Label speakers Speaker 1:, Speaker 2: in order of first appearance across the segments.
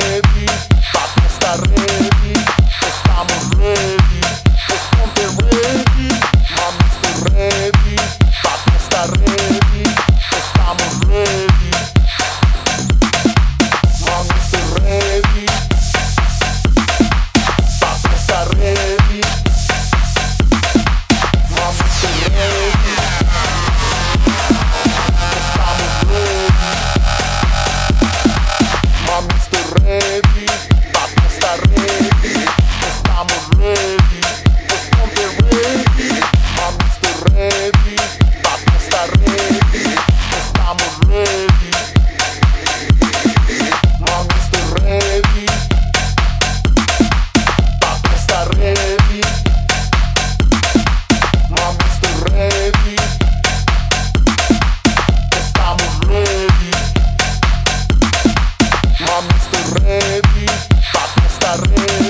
Speaker 1: head. Estamos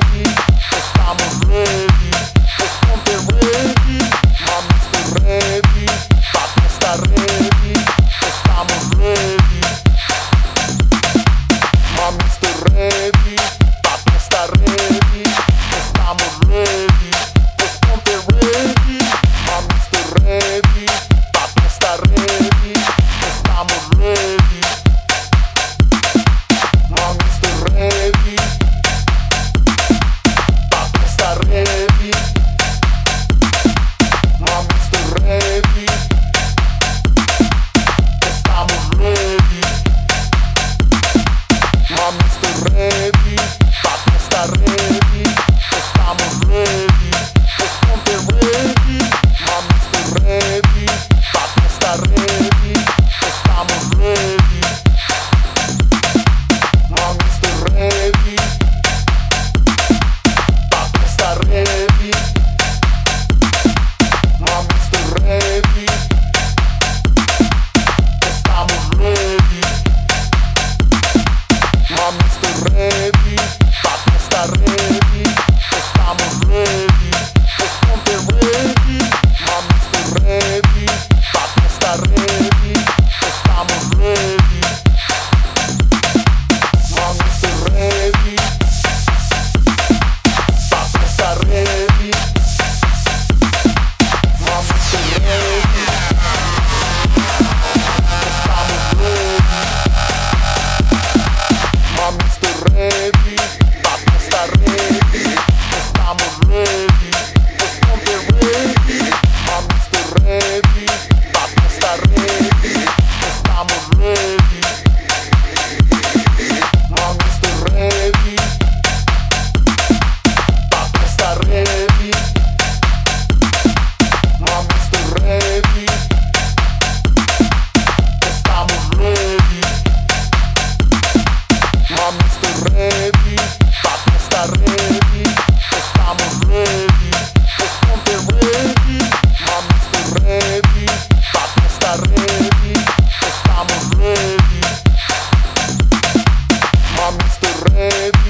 Speaker 1: head.